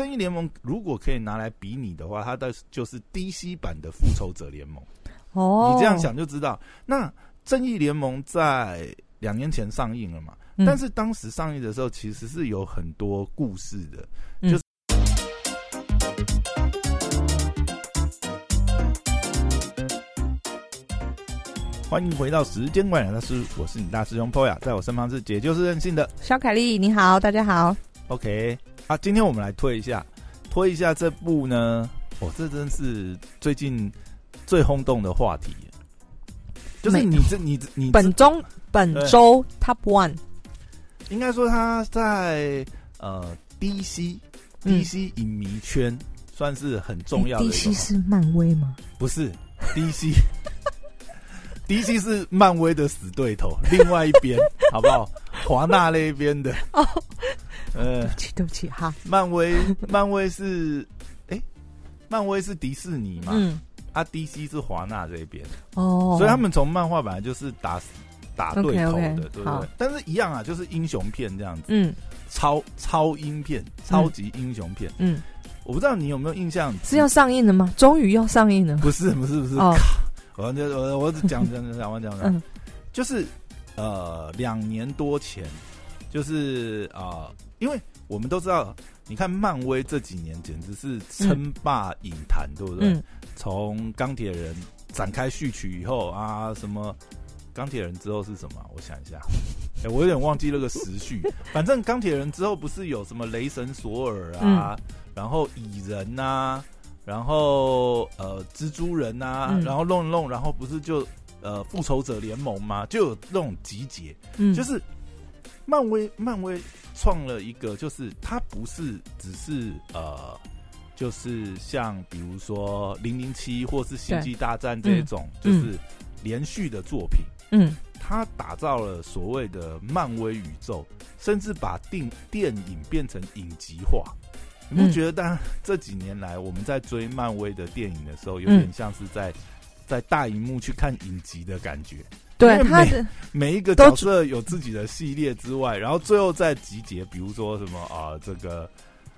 正义联盟如果可以拿来比拟的话，它的就是 DC 版的复仇者联盟。哦，你这样想就知道，那正义联盟在两年前上映了嘛？嗯但是当时上映的时候，其实是有很多故事的，嗯就是。欢迎回到时间管理大师，我是你大师兄 Poya，在我身旁是姐就是任性的小凯丽，你好，大家好。OK 啊，今天我们来推一下，推一下这部呢，哦，这真是最近最轰动的话题，就是你这你你本中本周 Top One，应该说他在呃 DC 嗯。DC 影迷圈算是很重要的 DC 是漫威吗？不是 DC DC 是漫威的死对头，另外一边好不好？华纳那一边的。哦，呃。对，不起，对不起，哈，漫威漫威是哎、漫威是迪士尼嘛，嗯，啊 DC 是华纳这边，哦，所以他们从漫画本来就是打死打对头的对不好。对？但是一样啊，就是英雄片这样子，嗯。超超英片，超级英雄片。嗯，我不知道你有没有印象？是要上映了吗？终于要上映了。不是不是不是，哦，我就我我只讲讲讲讲完讲。完，嗯。就是呃两年多前，就是啊、呃因为我们都知道，你看漫威这几年简直是称霸影坛，对不对？嗯从钢铁人展开序曲以后啊，什么钢铁人之后是什么？我想一下，哎、我有点忘记那个时序。反正钢铁人之后不是有什么雷神索尔啊，嗯然后蚁人呐、然后呃蜘蛛人呐、嗯然后弄一弄，然后不是就呃复仇者联盟吗？就有那种集结，嗯，就是漫威漫威创了一个，就是它不是只是呃，就是像比如说零零七或是星际大战这种，就嗯是连续的作品，嗯。它打造了所谓的漫威宇宙，甚至把电电影变成影集化。你不嗯。觉得？当然这几年来我们在追漫威的电影的时候，有嗯。点像是在在大荧幕去看影集的感觉。对他的每一个都角色有自己的系列之外，然后最后再集结，比如说什么啊、这个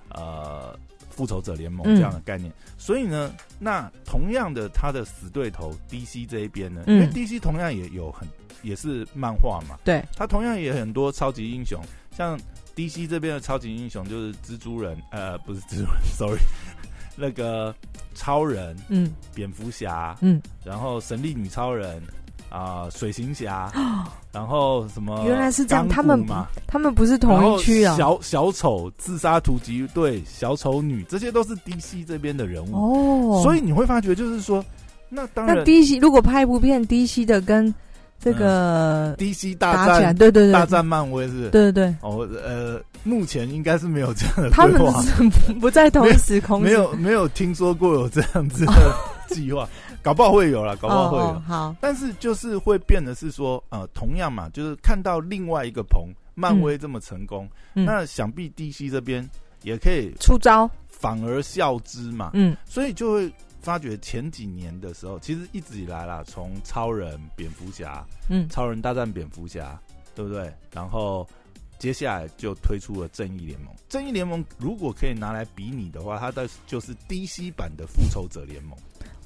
呃复仇者联盟嗯这样的概念。所以呢，那同样的，他的死对头 DC 这一边呢，嗯因为 DC 同样也有很也是漫画嘛，对，他同样也很多超级英雄，像 DC 这边的超级英雄就是蜘蛛人，呃，不是蜘蛛人，sorry，那个超人、嗯。蝙蝠侠，嗯，然后神力女超人啊、水行侠，然后什么原来是这样他们嘛，他们不是同一区啊。小小丑、自杀突击队、小丑女，这些都是 DC 这边的人物，哦，所以你会发觉就是说，那当然那然 DC 如果拍一部片，DC 的跟这个 DC 大战对对对，大战漫威是是？对对对，哦，呃，目前应该是没有这样的他们规划，是不 不在同一时空，没有没有听说过有这样子的计划，搞不好会有了，搞不好会有。哦哦好，但是就是会变的是说，呃，同样嘛，就是看到另外一个棚，漫威这么成功，嗯。那想必 DC 这边也可以出招，反而效之嘛，嗯。所以就会发觉前几年的时候，其实一直以来啦，从超人、蝙蝠侠、嗯超人大战蝙蝠侠，对不对？然后接下来就推出了正义联盟。正义联盟如果可以拿来比拟的话，它的就是 DC 版的复仇者联盟。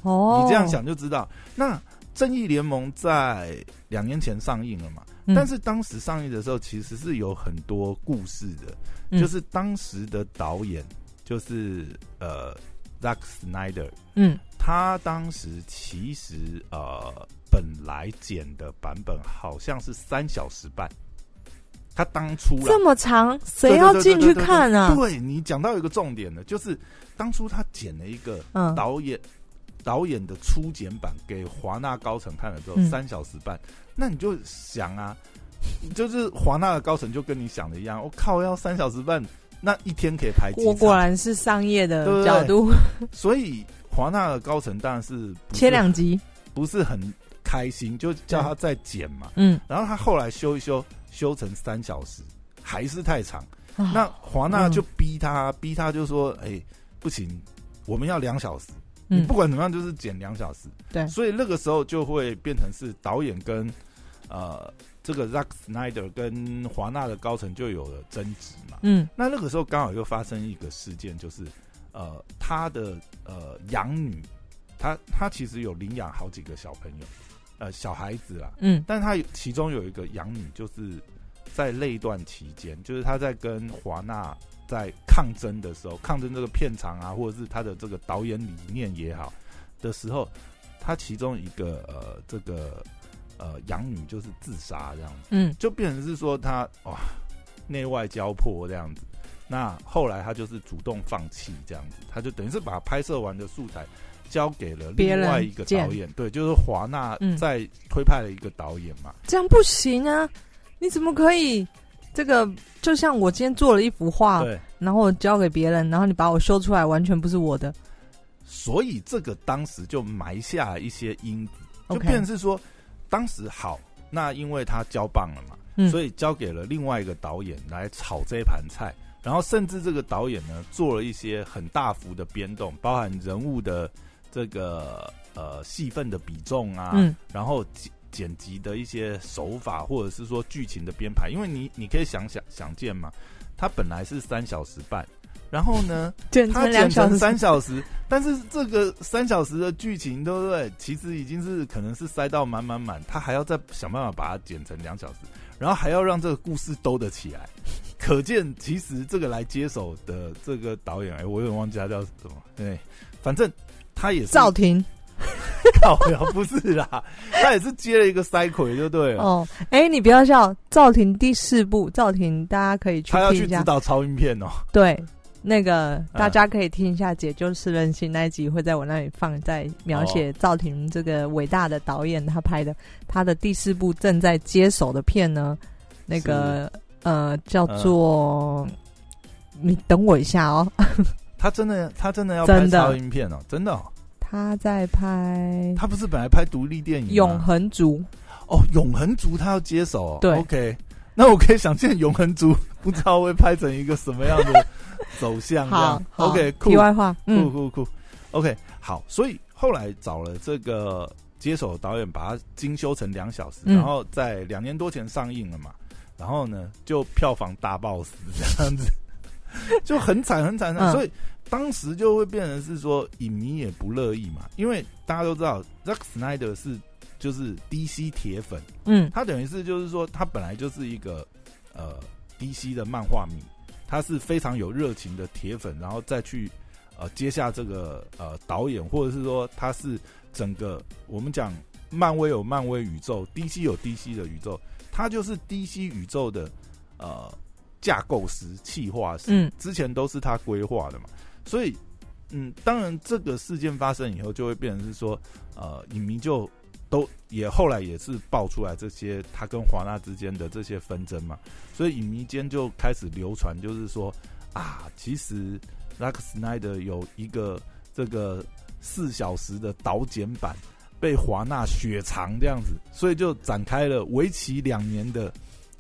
哦，你这样，想就知道，那正义联盟在两年前上映了嘛？嗯但是当时上映的时候，其实是有很多故事的，嗯就是当时的导演就是呃 Zack Snyder，嗯。他当时其实呃本来剪的版本好像是三小时半，他当初啦。这么长，谁要进去看啊？对你讲到一个重点了，就是当初他剪了一个嗯，导演、导演的初剪版给华纳高层看了之后，嗯。三小时半，那你就想啊，就是华纳的高层就跟你想的一样，我、靠，要三小时半，那一天可以排几我果？然是商业的角度，所以华纳的高层当然是不是切两集，不是很开心，就叫他再剪嘛。嗯，然后他后来修一修，修成三小时，还是太长。啊那华纳嗯就逼他，逼他就说：“哎、不行，我们要两小时。你嗯不管怎么样，就是剪两小时。”对所以那个时候就会变成是导演跟呃，这个 Zack Snyder 跟华纳的高层就有了争执嘛。嗯。那那个时候刚好又发生一个事件，就是呃，他的呃养女，他他其实有领养好几个小朋友，呃，小孩子啦，嗯。但他有其中有一个养女，就是在那段期间，就是他在跟华纳在抗争的时候，抗争这个片场啊，或者是他的这个导演理念也好的时候，他其中一个呃这个呃养女就是自杀这样子，嗯就变成是说他哇内外交迫这样子。那后来他就是主动放弃这样子，他就等于是把拍摄完的素材交给了另外一个导演，对，就是华纳在推派了一个导演嘛。这样不行啊！你怎么可以？这个就像我今天做了一幅画，对，然后我交给别人，然后你把我修出来，完全不是我的。所以这个当时就埋下了一些因子，就变成是说，当时好，那因为他交棒了嘛，嗯。所以交给了另外一个导演来炒这盘菜，然后甚至这个导演呢做了一些很大幅的变动，包含人物的这个呃戏份的比重啊，嗯。然后剪剪辑的一些手法，或者是说剧情的编排，因为你你可以想想想见嘛，它本来是三小时半，然后呢。剪它剪成两小时，三小时，但是这个三小时的剧情，对不对？其实已经是可能是塞到满满满，他还要再想办法把它剪成两小时，然后还要让这个故事兜得起来。可见，其实这个来接手的这个导演，哎，我有点忘记他叫什么，对，反正他也是赵婷靠呀，不是啦，他也是接了一个塞葵，就对了。哦，哎，你不要笑，赵婷第四部，赵婷大家可以去他要去指导超音片哦，对，那个嗯。大家可以听一下《解救是任性》那一集，会在我那里放，在描写赵婷这个伟大的导演他拍的他的第四部正在接手的片呢，那个呃叫做。你等我一下哦，他真的他真的要拍超音片哦，真的哦。他在拍他不是本来拍独立电影《永恒族》，哦，永恒族他要接手、哦，对，OK，那我可以想见永恒族 不知道会拍成一个什么样的 走向，这好样好，OK，酷题外话，酷嗯。酷酷，OK，好，所以后来找了这个接手的导演，把它精修成两小时，嗯。然后在两年多前上映了嘛，然后呢就票房大爆死这样子，就很惨很惨，嗯。所以当时就会变成是说影迷也不乐意嘛，因为大家都知道 Zack Snyder 是就是 DC 铁粉。嗯。他等于是就是说，他本来就是一个呃 DC 的漫画迷，他是非常有热情的铁粉，然后再去呃接下这个呃导演，或者是说他是整个我们讲漫威有漫威宇宙，DC 有 DC 的宇宙，他就是 DC 宇宙的呃架构师、企划师，嗯。之前都是他规划的嘛，所以嗯，当然这个事件发生以后，就会变成是说呃影迷就。都也后来也是爆出来这些他跟华纳之间的这些纷争嘛，所以影迷间就开始流传，就是说啊，其实 Zack Snyder 有一个这个四小时的导剪版被华纳雪藏这样子，所以就展开了为期两年的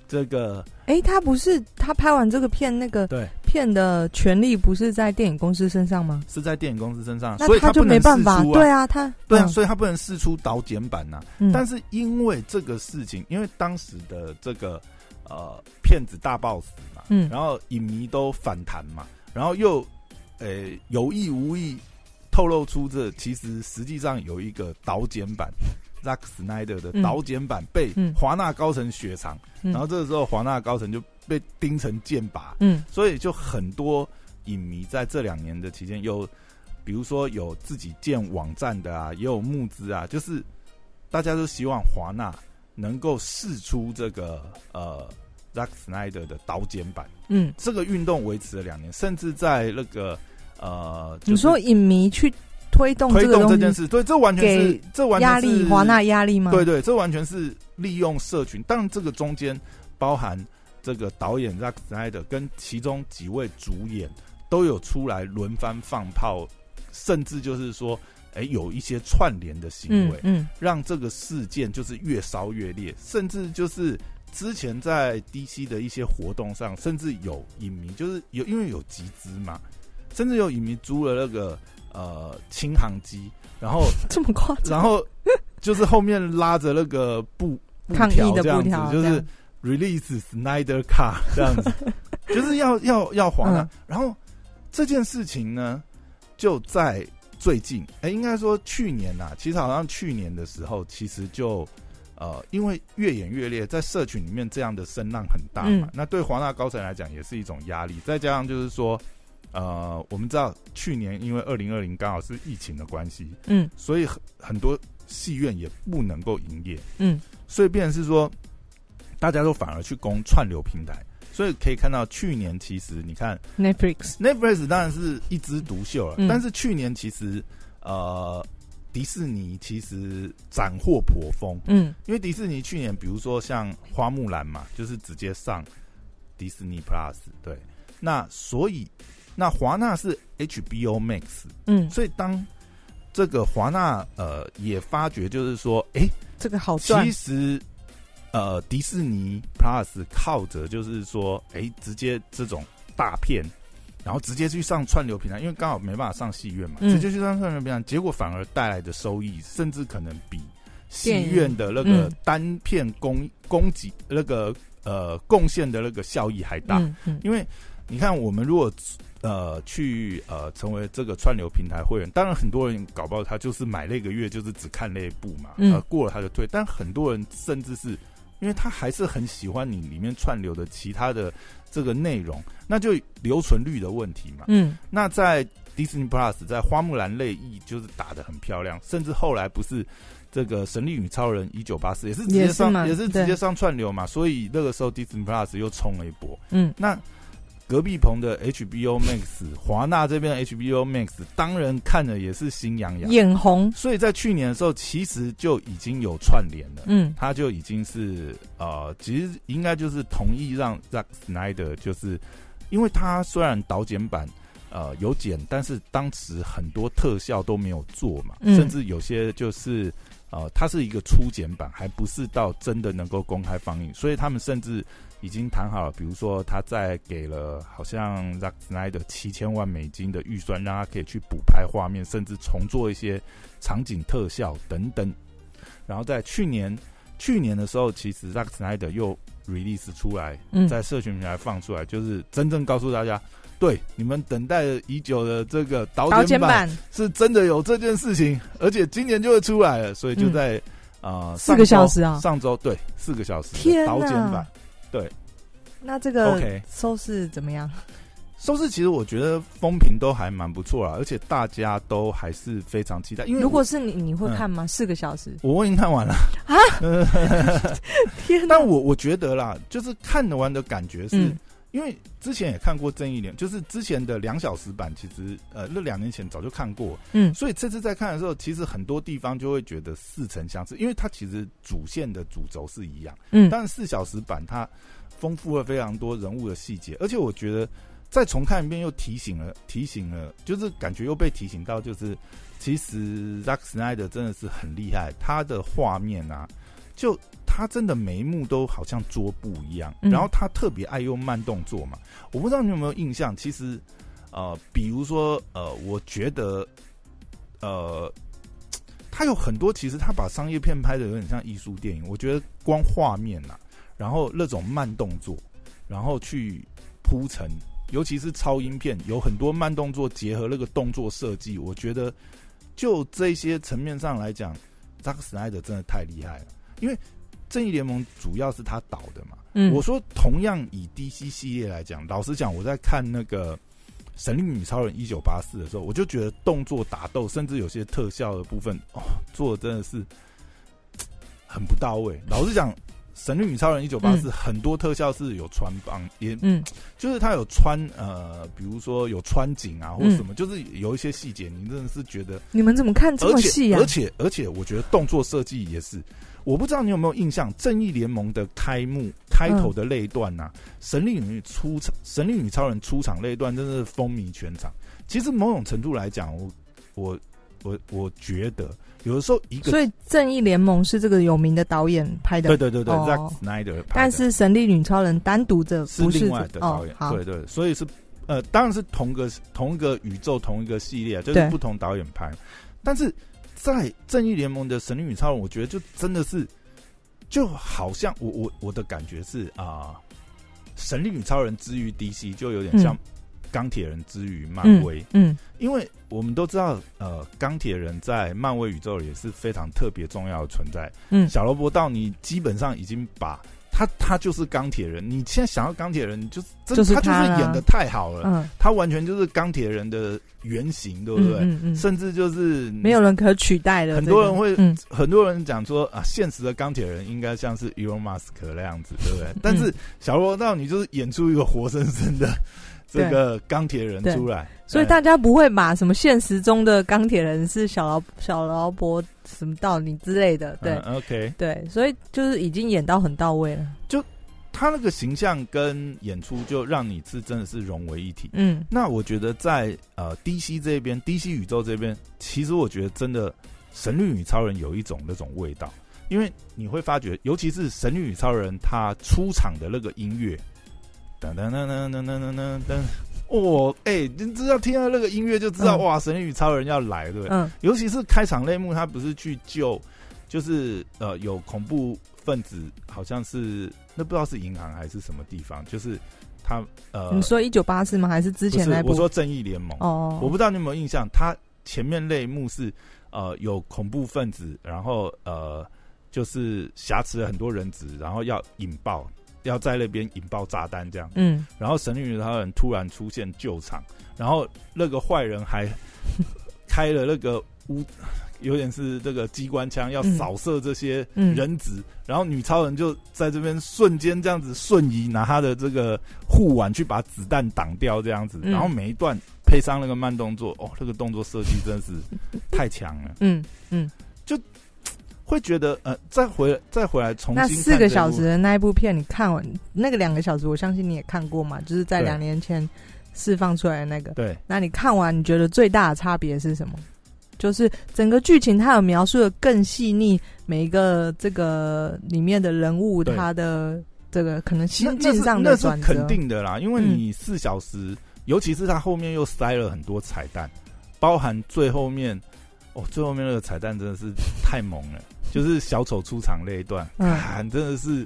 这个哎，他不是他拍完这个片，那个对。片的权利不是在电影公司身上吗？是在电影公司身上，所以他就没办法，对啊，他对啊，嗯。所以他不能试出导剪版呐、嗯。但是因为这个事情，因为当时的这个呃骗子大爆死嘛，嗯。然后影迷都反弹嘛，然后又呃有意无意透露出这其实实际上有一个导剪版。Zack Snyder 的嗯。导剪版被嗯。华纳高层雪藏，嗯。然后这个时候华纳高层就被钉成剑拔，嗯。所以就很多影迷在这两年的期间有，比如说有自己建网站的啊，也有募资啊，就是大家都希望华纳能够试出这个呃 Zack Snyder 的导剪版。嗯，这个运动维持了两年，甚至在那个呃，就是你说影迷去推动推动这件事，对，这完全是给这完全压力华纳压力吗？对对，这完全是利用社群，当然这个中间包含这个导演 Zack Snyder 跟其中几位主演都有出来轮番放炮，甚至就是说，哎，有一些串联的行为，嗯嗯让这个事件就是越烧越烈，甚至就是之前在 DC 的一些活动上，甚至有影迷就是有因为有集资嘛，甚至有影迷租了那个呃轻航机，然后 这么夸张？然后就是后面拉着那个布布抗议的条这样子，布条，就是 release Snyder Car 这样子，就是要要要华纳。嗯然后这件事情呢，就在最近，哎、应该说去年呐、其实好像去年的时候，其实就呃，因为越演越烈，在社群里面这样的声浪很大嘛，嗯那对华纳高层来讲也是一种压力。再加上就是说，呃，我们知道去年因为二零二零刚好是疫情的关系，嗯。所以很很多戏院也不能够营业。嗯。所以变成是说，大家都反而去攻串流平台，所以可以看到去年其实你看，Netflix，Netflix 当然是一枝独秀了，嗯。但是去年其实呃迪士尼其实斩获颇丰，嗯。因为迪士尼去年比如说像花木兰嘛，就是直接上迪士尼 Plus，对，那所以那华纳是 HBO Max，嗯，所以当这个华纳呃也发觉就是说，哎、这个好赚。其，实，呃，迪士尼 Plus 靠着就是说，哎、直接这种大片，然后直接去上串流平台，因为刚好没办法上戏院嘛，嗯。直接去上串流平台，结果反而带来的收益，甚至可能比戏院的那个嗯。单片供供给那个呃贡献的那个效益还大。嗯嗯。因为你看，我们如果呃去呃成为这个串流平台会员，当然很多人搞不好他就是买那个月就是只看那一部嘛，嗯呃过了他就退。但很多人甚至是因为他还是很喜欢你里面串流的其他的这个内容，那就留存率的问题嘛。嗯那在 Disney Plus 在花木兰类艺就是打的很漂亮，甚至后来不是这个神力女超人一九八四也是直接上也是直接上串流嘛，所以那个时候 Disney Plus 又冲了一波。嗯那隔壁棚的 HBO Max 华纳这边的 HBO Max 当然看了也是心痒痒，眼红，所以在去年的时候其实就已经有串联了。嗯。他就已经是呃，其实应该就是同意让 Zack Snyder，就是因为他虽然导剪版呃有剪，但是当时很多特效都没有做嘛，嗯。甚至有些就是呃，它是一个初剪版，还不是到真的能够公开放映，所以他们甚至已经谈好了，比如说他在给了好像 Zack Snyder 七千万美金的预算，让他可以去补拍画面，甚至重做一些场景特效等等。然后在去年去年的时候，其实 Zack Snyder 又 release 出来，嗯在社群平台放出来，就是真正告诉大家，对你们等待已久的这个导导剪剪版版是真的有这件事情，而且今年就会出来了，所以就在、啊嗯四个小时啊上周对四个小时的天导剪版。对那这个 OK 收视怎么样？收视其实我觉得风评都还蛮不错啦，而且大家都还是非常期待。因为如果是你，你会嗯看吗？四个小时？我已经看完了啊，天哪！但我我觉得啦，就是看得完的感觉是，嗯因为之前也看过《正义联》，就是之前的两小时版，其实呃那两年前早就看过，嗯。所以这次在看的时候，其实很多地方就会觉得似曾相识，因为它其实主线的主轴是一样，嗯。但是四小时版它丰富了非常多人物的细节，而且我觉得再重看一遍又提醒了，提醒了，就是感觉又被提醒到，就是其实 Zack Snyder 真的是很厉害，他的画面啊，就他真的每一幕都好像桌布一样，嗯然后他特别爱用慢动作嘛，我不知道你有没有印象，其实呃，比如说呃，我觉得呃。他有很多，其实他把商业片拍的有点像艺术电影。我觉得光画面呐、然后那种慢动作，然后去铺陈，尤其是超音片，有很多慢动作结合那个动作设计，我觉得就这些层面上来讲，扎克斯奈德真的太厉害了。因为正义联盟主要是他导的嘛，嗯，我说同样以 DC 系列来讲，老实讲，我在看那个。神力女超人一九八四的时候，我就觉得动作打斗，甚至有些特效的部分，哦，做的真的是很不到位。老实讲，神力女超人一九八四很多特效是有穿帮，也嗯就是它有穿呃，比如说有穿景啊，或嗯什么，就是有一些细节，你真的是觉得你们怎么看这么细啊而？且而且，我觉得动作设计也是。我不知道你有没有印象，《正义联盟》的开幕开头的那一段呐、神力女出场，神力女超人出场那一段，真的是风靡全场。其实某种程度来讲，我我我我觉得有的时候一个所以《正义联盟》是这个有名的导演拍的，对对对对、哦。Z a c k Snyder 拍的。但是《神力女超人》单独的是不是另外的导演，对对，所以是呃，当然是同个同一个宇宙同一个系列，就是不同导演拍。但是在正义联盟的神力女超人，我觉得就真的是就好像我我我的感觉是啊，神力女超人之于 DC 就有点像钢铁人之于漫威，嗯因为我们都知道，呃，钢铁人在漫威宇宙里也是非常特别重要的存在。嗯。小罗伯道，你基本上已经把他他就是钢铁人，你现在想要钢铁人，就是真就是他就是演的太好了，嗯，他完全就是钢铁人的原型，对不对？嗯嗯，甚至就是没有人可取代的。很多人会嗯。很多人讲说啊，现实的钢铁人应该像是 Elon Musk 那样子，对不对？但是小罗伯道，你就是演出一个活生生的这个钢铁人出来，所以大家不会把什么现实中的钢铁人是小劳小劳勃什么道理之类的，对、嗯，OK，对，所以就是已经演到很到位了。就他那个形象跟演出就让你是真的是融为一体。嗯。那我觉得在呃 DC 这边，DC 宇宙这边，其实我觉得真的神力女超人有一种那种味道，因为你会发觉，尤其是神力女超人她出场的那个音乐，噔噔噔噔噔噔噔噔噔。哦，哎、你知道听到那个音乐就知道，嗯哇，神力女超人要来，对不对？嗯尤其是开场类目，他不是去救，就是呃有恐怖分子，好像是那不知道是银行还是什么地方，就是他呃，你说一九八四吗？还是之前那部？是我说正义联盟，哦，我不知道你有没有印象，他前面类目是呃有恐怖分子，然后呃就是挟持了很多人质，然后要引爆。要在那边引爆炸弹这样，嗯。然后神力女超人突然出现救场，然后那个坏人还 开了那个屋，有点是这个机关枪要扫射这些嗯。人质，然后女超人就在这边瞬间这样子瞬移，拿她的这个护腕去把子弹挡掉这样子，嗯。然后每一段配上那个慢动作，哦，这个动作设计真的是太强了，嗯 嗯，会觉得呃，再回再回来重新那四个小时的那一部片，你看完那个两个小时，我相信你也看过嘛，就是在两年前释放出来的那个。对。那你看完，你觉得最大的差别是什么？就是整个剧情它有描述的更细腻，每一个这个里面的人物他的这个可能心境上的转折，肯定的啦，因为你四小时，尤其是他后面又塞了很多彩蛋，包含最后面，哦，最后面那个彩蛋真的是太猛了，就是小丑出场那一段，真的是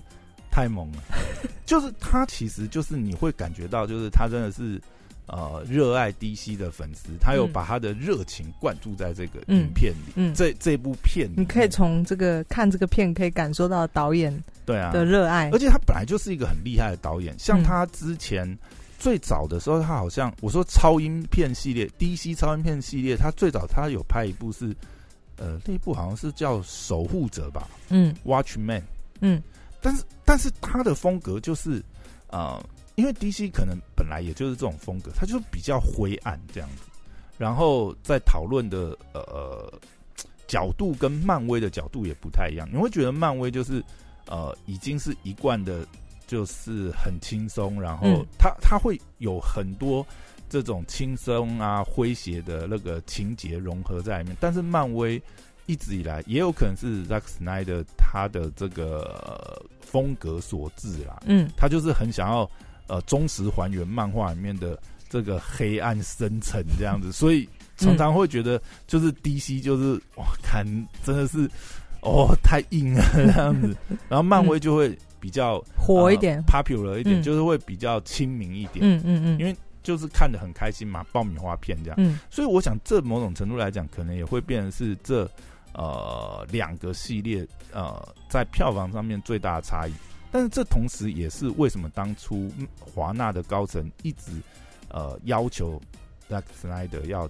太猛了，就是他其实就是你会感觉到，就是他真的是。呃，热爱 DC 的粉丝，他有嗯。把他的热情灌注在这个嗯。影片里，嗯。这这部片里，你可以从这个看这个片可以感受到导演对啊。的热爱。而。且他本来就是一个很厉害的导演，像嗯。他之前最早的时候，他好像我说超音片系列，DC 超音片系列，他最早他有拍一部是，呃，那一部好像是叫《守护者》吧嗯，Watchman，嗯。但是但是他的风格就是，呃，因为 DC 可能本来也就是这种风格，他就是比较灰暗这样子，然后在讨论的呃角度跟漫威的角度也不太一样，你会觉得漫威就是呃已经是一贯的，就是很轻松，然后嗯。他他会有很多这种轻松啊诙谐的那个情节融合在里面，但是漫威。一直以来，也有可能是 Zack Snyder 他的这个、呃风格所致啦。嗯。他就是很想要呃忠实还原漫画里面的这个黑暗深沉这样子，所以常常会觉得就是 DC 就是哇，看真的是哦太硬了这样子，然后漫威就会比较火一点。呃、popular 一点，嗯。就是会比较亲民一点，嗯嗯嗯，因为就是看得很开心嘛，爆米花片这样。嗯所以我想，这某种程度来讲，可能也会变成是这呃两个系列呃在票房上面最大的差异。但是这同时也是为什么当初嗯华纳的高层一直呃要求 Zack Snyder 要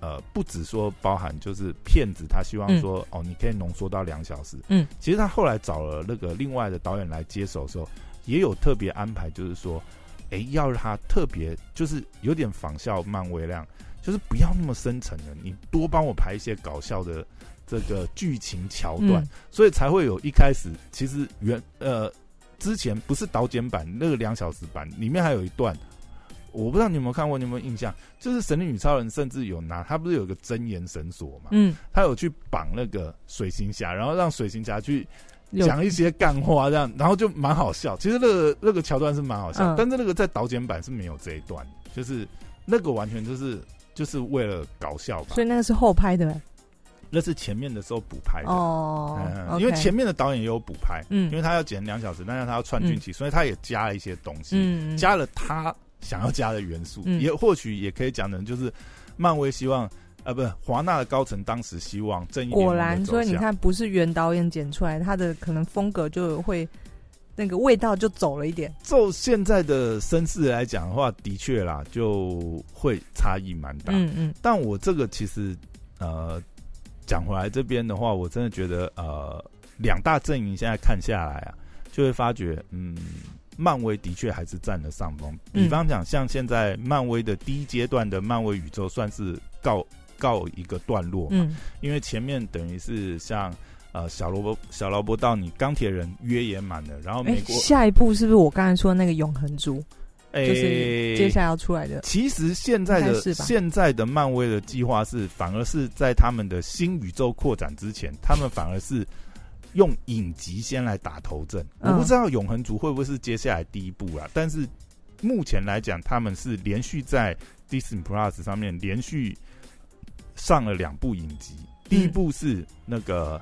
呃不只说包含就是骗子，他希望说、哦你可以浓缩到两小时。嗯，其实他后来找了那个另外的导演来接手的时候，也有特别安排，就是说。哎，要让他特别就是有点仿效漫威那样，就是不要那么深沉的，你多帮我排一些搞笑的这个剧情桥段，嗯。所以才会有一开始其实原呃之前不是导剪版那个两小时版里面还有一段，我不知道你有没有看过，你有没有印象？就是神力女超人甚至有拿他不是有个真言绳索嘛，嗯，他有去绑那个水行侠，然后让水行侠去有讲一些干话，这样，然后就蛮好笑。其实那个那个桥段是蛮好笑，嗯。但是那个在导剪版是没有这一段，就是那个完全就是就是为了搞笑吧。所。以那个是后拍的，那是前面的时候补拍的。哦嗯，因为前面的导演也有补拍，嗯。因为他要剪两小时，但是他要串剧情，所以他也加了一些东西，嗯。加了他想要加的元素，嗯。也或许也可以讲成就是漫威希望，呃，不是华纳的高层当时希望正义果然，所以你看，不是原导演剪出来，他的可能风格就会那个味道就走了一点。就现在的声势来讲的话，的确啦，就会差异蛮大。嗯嗯但我这个其实呃讲回来这边的话，我真的觉得呃两大阵营现在看下来啊，就会发觉嗯。漫威的确还是占了上风。比方讲，像现在漫威的第一阶段的漫威宇宙算是告告一个段落嘛，嗯因为前面等于是像呃小萝卜小萝卜到你钢铁人约也满了，然后哎美，国下一步是不是我刚才说的那个永恒族，哎就是接下来要出来的？其实现在的现在的漫威的计划是，反而是在他们的新宇宙扩展之前，他们反而是用影集先来打头阵。嗯我不知道永恒族会不会是接下来第一步啦，但是目前来讲，他们是连续在 Disney Plus 上面连续上了两部影集。第一部是那个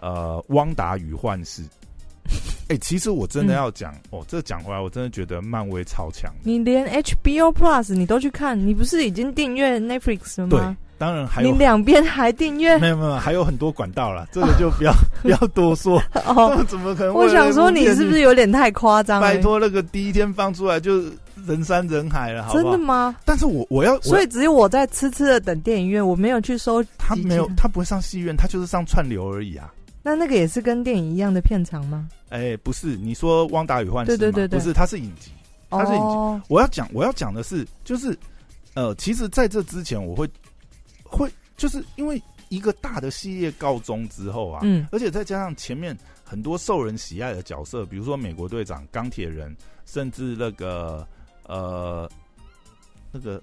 呃《汪达与幻视》。哎、其实我真的要讲、哦，这讲回来，我真的觉得漫威超强。你连 HBO Plus 你都去看，你不是已经订阅 Netflix 了对吗？，当然还有你两边还订阅 没有没有，还有很多管道啦，这个就不要不要多说。哦？怎么可能？我想说你是不是有点太夸张了？拜托那个第一天放出来就人山人海了，好不好？真的吗？但是我我要，所以只有我在痴痴的等电影院，我没有去收。他没有，他不会上戏院，他就是上串流而已啊。那那个也是跟电影一样的片长吗？哎，不是，你说《汪达与幻视》对对对对不是，它是影集。它是影集哦，我要讲，我要讲的是，就是呃，其实在这之前，我会会就是因为一个大的系列告终之后啊，嗯而且再加上前面很多受人喜爱的角色，比如说美国队长、钢铁人，甚至那个呃那个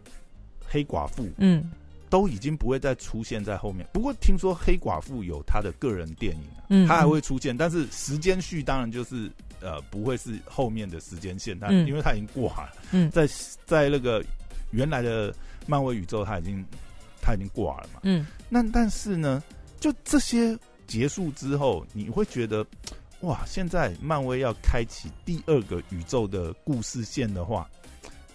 黑寡妇，嗯都已经不会再出现在后面。不过听说黑寡妇有她的个人电影啊，嗯她还会出现，但是时间序当然就是呃不会是后面的时间线，她、嗯因为她已经挂了，嗯在在那个原来的漫威宇宙，她已经她已经挂了嘛。嗯那但是呢，就这些结束之后，你会觉得，哇，现在漫威要开启第二个宇宙的故事线的话，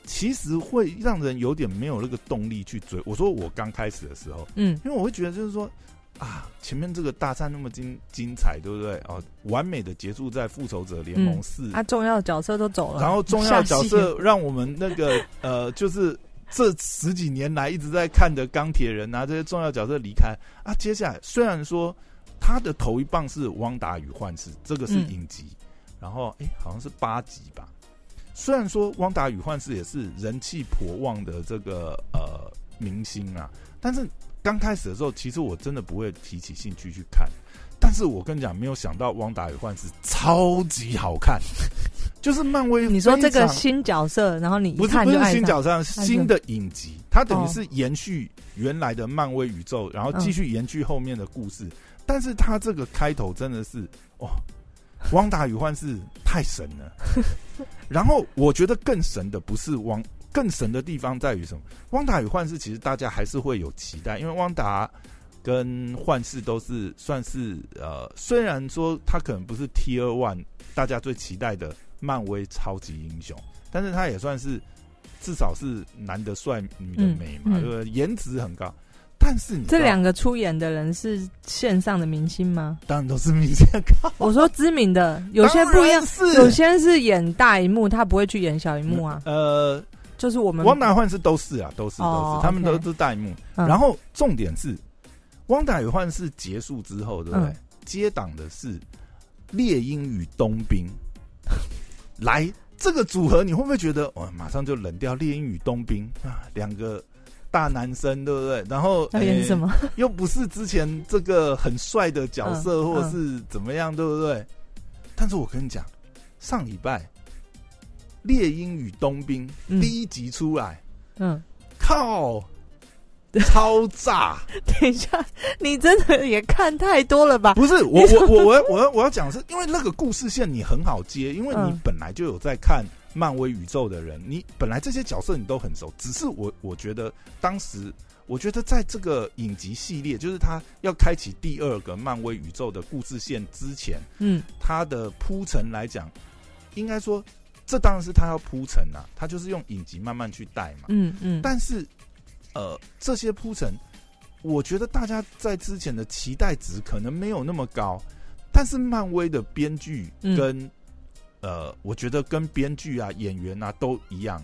其实会让人有点没有那个动力去追。我说我刚开始的时候，嗯因为我会觉得就是说。啊，前面这个大战那么精精彩，对不对？哦，完美的结束在复仇者联盟四、啊，重要的角色都走了，然后重要角色让我们那个呃，就是这十几年来一直在看的钢铁人啊，这些重要角色离开啊。接下来虽然说他的头一棒是《汪达与幻视》，这个是嗯影集，然后哎、好像是八集吧。虽然说《汪达与幻视》也是人气颇旺的这个呃明星啊，但是刚开始的时候，其实我真的不会提起兴趣去看。但是我跟你讲，没有想到《汪达与幻视》超级好看，就是漫威你说这个新角色，然后你一不是不是，新角色，新的影集，它等于哦是延续原来的漫威宇宙，然后嗯继续延续后面的故事。但是它这个开头真的是哇，汪达与幻视太神了。然后我觉得更神的不是汪，更神的地方在于什么？汪达与幻视其实大家还是会有期待，因为汪达。跟幻视都是算是呃，虽然说他可能不是 T 二 One 大家最期待的漫威超级英雄，但是他也算是至少是男的帅，女的美嘛，嗯嗯对不对？颜值很高。但是你这两个出演的人是线上的明星吗？当然都是明星，我说知名的，有些不一样，是有些是演大荧幕，他不会去演小荧幕啊。呃，就是我们汪达幻视都是啊，都是都哦是，他们都是大荧幕。嗯然后重点是，汪达与幻视结束之后，对不对嗯？接档的是猎鹰与冬兵。来，这个组合你会不会觉得，哇，马上就冷掉猎鹰与冬兵啊，两个大男生，对不对？然后要演什？么？诶 又不是之前这个很帅的角色，嗯或者是怎么样，对不对？但是我跟你讲，上礼拜《猎鹰与冬兵》嗯第一集出来，嗯，靠，超炸！等一下，你真的也看太多了吧？不是我我我我要我要我要讲的是，因为那个故事线你很好接，因为你嗯本来就有在看漫威宇宙的人，你本来这些角色你都很熟，只是我我觉得当时我觉得在这个影集系列，就是他要开启第二个漫威宇宙的故事线之前，嗯，他的铺陈来讲，应该说这当然是他要铺陈啊，他就是用影集慢慢去带嘛。嗯嗯，但是，呃，这些铺陈，我觉得大家在之前的期待值可能没有那么高，但是漫威的编剧嗯。跟、呃，我觉得跟编剧啊、演员啊都一样，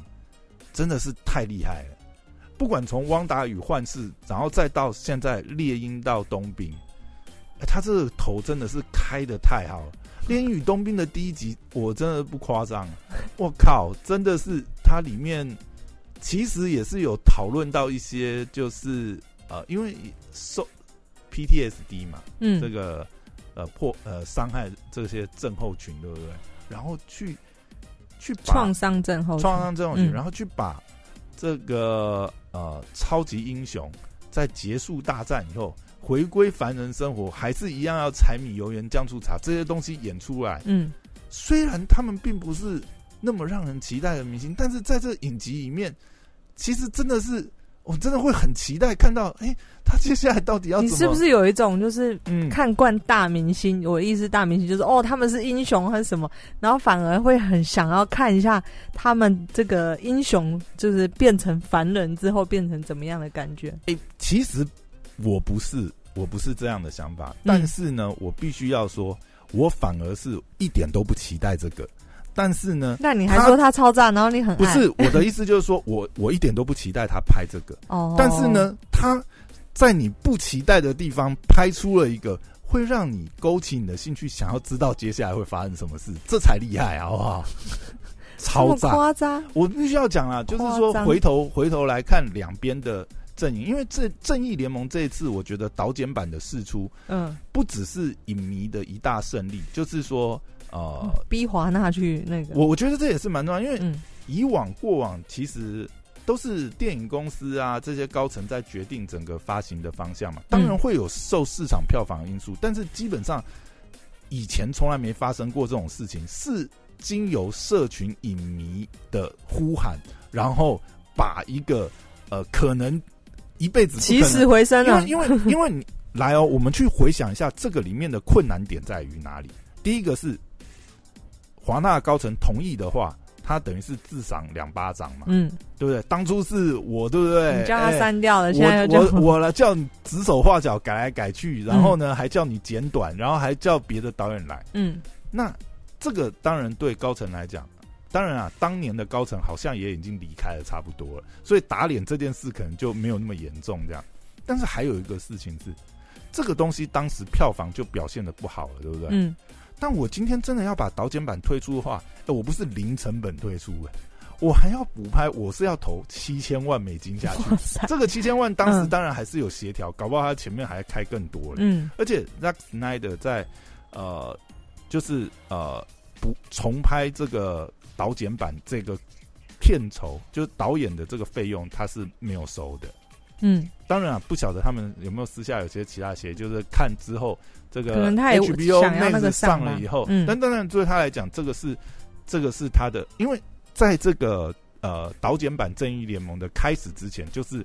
真的是太厉害了。不管从《汪达与幻视》，然后再到现在《猎鹰到冬兵》哎，他这个头真的是开的太好了。《猎鹰与冬兵》的第一集，我真的不夸张，我靠，真的是它里面其实也是有讨论到一些，就是呃，因为受 PTSD 嘛，嗯这个呃破呃伤害这些症候群，对不对？然后去去把创伤症候创伤症候群，嗯。然后去把这个呃超级英雄在结束大战以后回归凡人生活，还是一样要柴米油盐酱醋茶这些东西演出来。嗯。虽然他们并不是那么让人期待的明星，但是在这影集里面，其实真的是我真的会很期待看到，哎、他接下来到底要？你是不是有一种就是嗯看惯大明星？我的意思，大明星就是哦，他们是英雄还是什么，然后反而会很想要看一下他们这个英雄就是变成凡人之后变成怎么样的感觉？哎、其实我不是，我不是这样的想法，嗯但是呢，我必须要说，我反而是一点都不期待这个。但是呢，那你还说他超赞，然后你很不是我的意思，就是说 我我一点都不期待他拍这个。哦，但是，呢，他在你不期待的地方拍出了一个会让你勾起你的兴趣，想要知道接下来会发生什么事，这才厉害，好不好？超赞！夸张，我必须要讲啊，就是说回头回头来看两边的阵营，因为这正义联盟这一次，我觉得导剪版的释出嗯，不只是影迷的一大胜利，就是说呃，逼华纳去那个，我我觉得这也是蛮重要，因为嗯。以往过往其实都是电影公司啊这些高层在决定整个发行的方向嘛，当然会有受市场票房的因素，但是基本上以前从来没发生过这种事情，是经由社群影迷的呼喊，然后把一个呃可能一辈子起死回生了，因为因为因为你来哦，我们去回想一下这个里面的困难点在于哪里？第一个是华纳高层同意的话，他等于是自赏两巴掌嘛，嗯，对不对？当初是我，对不对？你叫他哎删掉了，现在我我我来叫你指手画脚改来改去，然后呢、还叫你剪短，然后还叫别的导演来。嗯那这个当然对高层来讲，当然啊，当年的高层好像也已经离开了差不多了，所以打脸这件事可能就没有那么严重这样。但是还有一个事情是，这个东西当时票房就表现的不好了，对不对？嗯，但我今天真的要把导剪版推出的话，哎，我不是零成本推出，哎，我还要补拍，我是要投七千万美金下去。这个七千万当时嗯当然还是有协调，搞不好他前面还开更多了。嗯而且 Zack Snyder 在呃，就是呃不重拍这个导剪版这个片酬，就是导演的这个费用，他是没有收的。嗯，当然啊，不晓得他们有没有私下有些其他协议，就是看之后这个可能他也 HBO 想要那 Max 个上上了以后，嗯。但当然对他来讲，这个是这个是他的，因为在这个呃导剪版正义联盟的开始之前，就是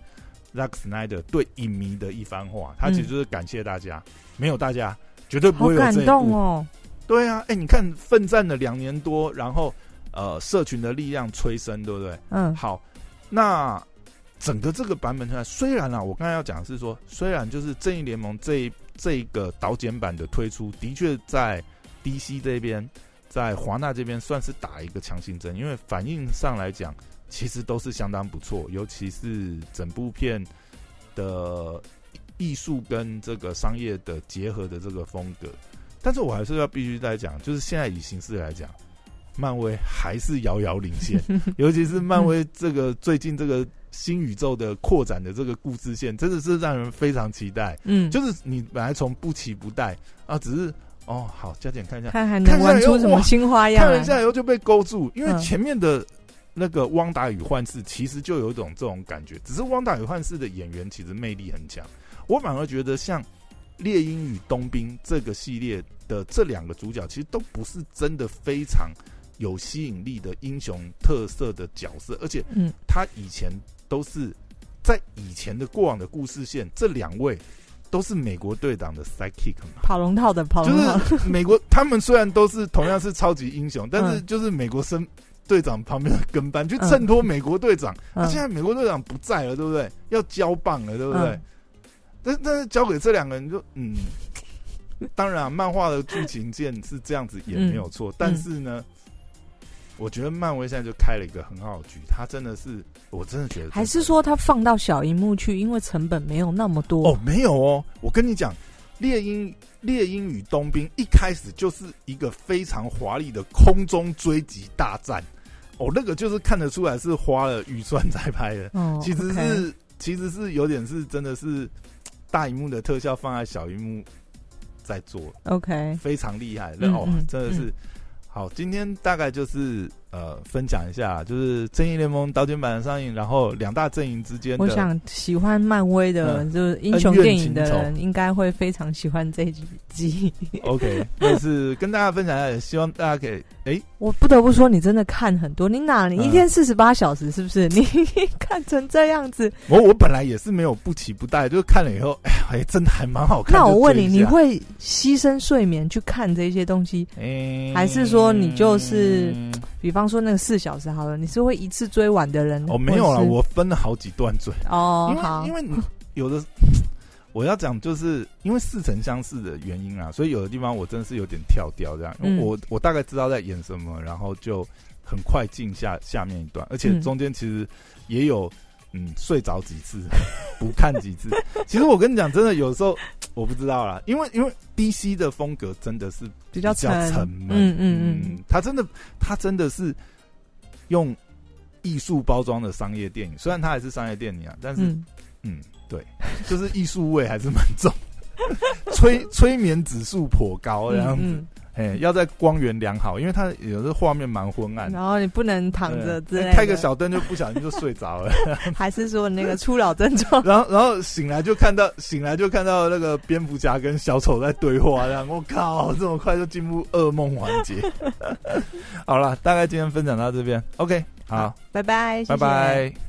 Zack Snyder 对影迷的一番话，他其实就是感谢大家，没有大家绝对不会有这一部。动哦，对啊，哎、你看奋战了两年多，然后呃社群的力量催生，对不对？嗯。好，那整个这个版本出来，虽然啊，我刚才要讲的是说，虽然就是正义联盟这这个导剪版的推出，的确在 DC 这边，在华纳这边算是打一个强心针，因为反应上来讲，其实都是相当不错，尤其是整部片的艺术跟这个商业的结合的这个风格。但是我还是要必须再讲，就是现在以形式来讲，漫威还是遥遥领先，尤其是漫威这个最近这个新宇宙的扩展的这个故事线，真的是让人非常期待。嗯，就是你本来从不期不待啊，只是哦好，加减看一下，看还能玩出什么新花样来。看了一下以后就被勾住，因为嗯。前面的那个《汪达与幻视》其实就有一种这种感觉，只是《汪达与幻视》的演员其实魅力很强，我反而觉得像《猎鹰与冬兵》这个系列的这两个主角，其实都不是真的非常有吸引力的英雄特色的角色，而且嗯他以前都是在以前的过往的故事线，这两位都是美国队长的 sidekick 嘛，跑龙套的跑龙套，就是美国他们虽然都是同样是超级英雄，但是就是美国生队长旁边的跟班，去衬托美国队长。那现在美国队长不在了，对不对？要交棒了，对不对？但但是交给这两个人，就嗯，当然，漫画的剧情线是这样子也没有错。但是呢，我觉得漫威现在就开了一个很好的局，他真的是，我真的觉得，还是说他放到小荧幕去，因为成本没有那么多哦，没有哦。我跟你讲，《猎鹰猎鹰与冬兵》一开始就是一个非常华丽的空中追击大战。哦，那个就是看得出来是花了预算在拍的，其实是其实是有点是真的是大荧幕的特效放在小荧幕在做，OK，非常厉害，哦，真的是好。今天大概就是。呃，分享一下，就是《正义联盟》导剪版的上映，然后两大阵营之间，我想喜欢漫威的，就是英雄电影的人，应该会非常喜欢这一集。OK，但是跟大家分享一下，希望大家可以。哎，我不得不说，你真的看很多，你哪你一天四十八小时，是不是？你看成这样子，我我本来也是没有不期不待，就是看了以后，哎，真的还蛮好看。那我问你，你会牺牲睡眠去看这些东西，还是说你就是？比方说那个四小时好了，你是会一次追完的人？哦，没有了，我分了好几段追。哦，好，因为有的 我要讲，就是因为似曾相识的原因啊，所以有的地方我真的是有点跳掉这样。我我大概知道在演什么，然后就很快进下下面一段，而且中间其实也有。嗯，睡着几次，不看几次。其实我跟你讲，真的有时候我不知道啦，因为因为 DC 的风格真的是比较沉闷。嗯嗯嗯，他真的他真的是用艺术包装的商业电影，虽然它还是商业电影啊，但是嗯，对，就是艺术味还是蛮重，催催眠指数颇高这样子。哎，要在光源良好，因为它有的画面蛮昏暗，然后你不能躺着之类，开个小灯就不小心就睡着了。还是说那个初老症状？然后然后醒来就看到醒来就看到那个蝙蝠侠跟小丑在对话，这样我靠，这么快就进入噩梦环节。好了，大概今天分享到这边，OK，好，拜拜，拜拜。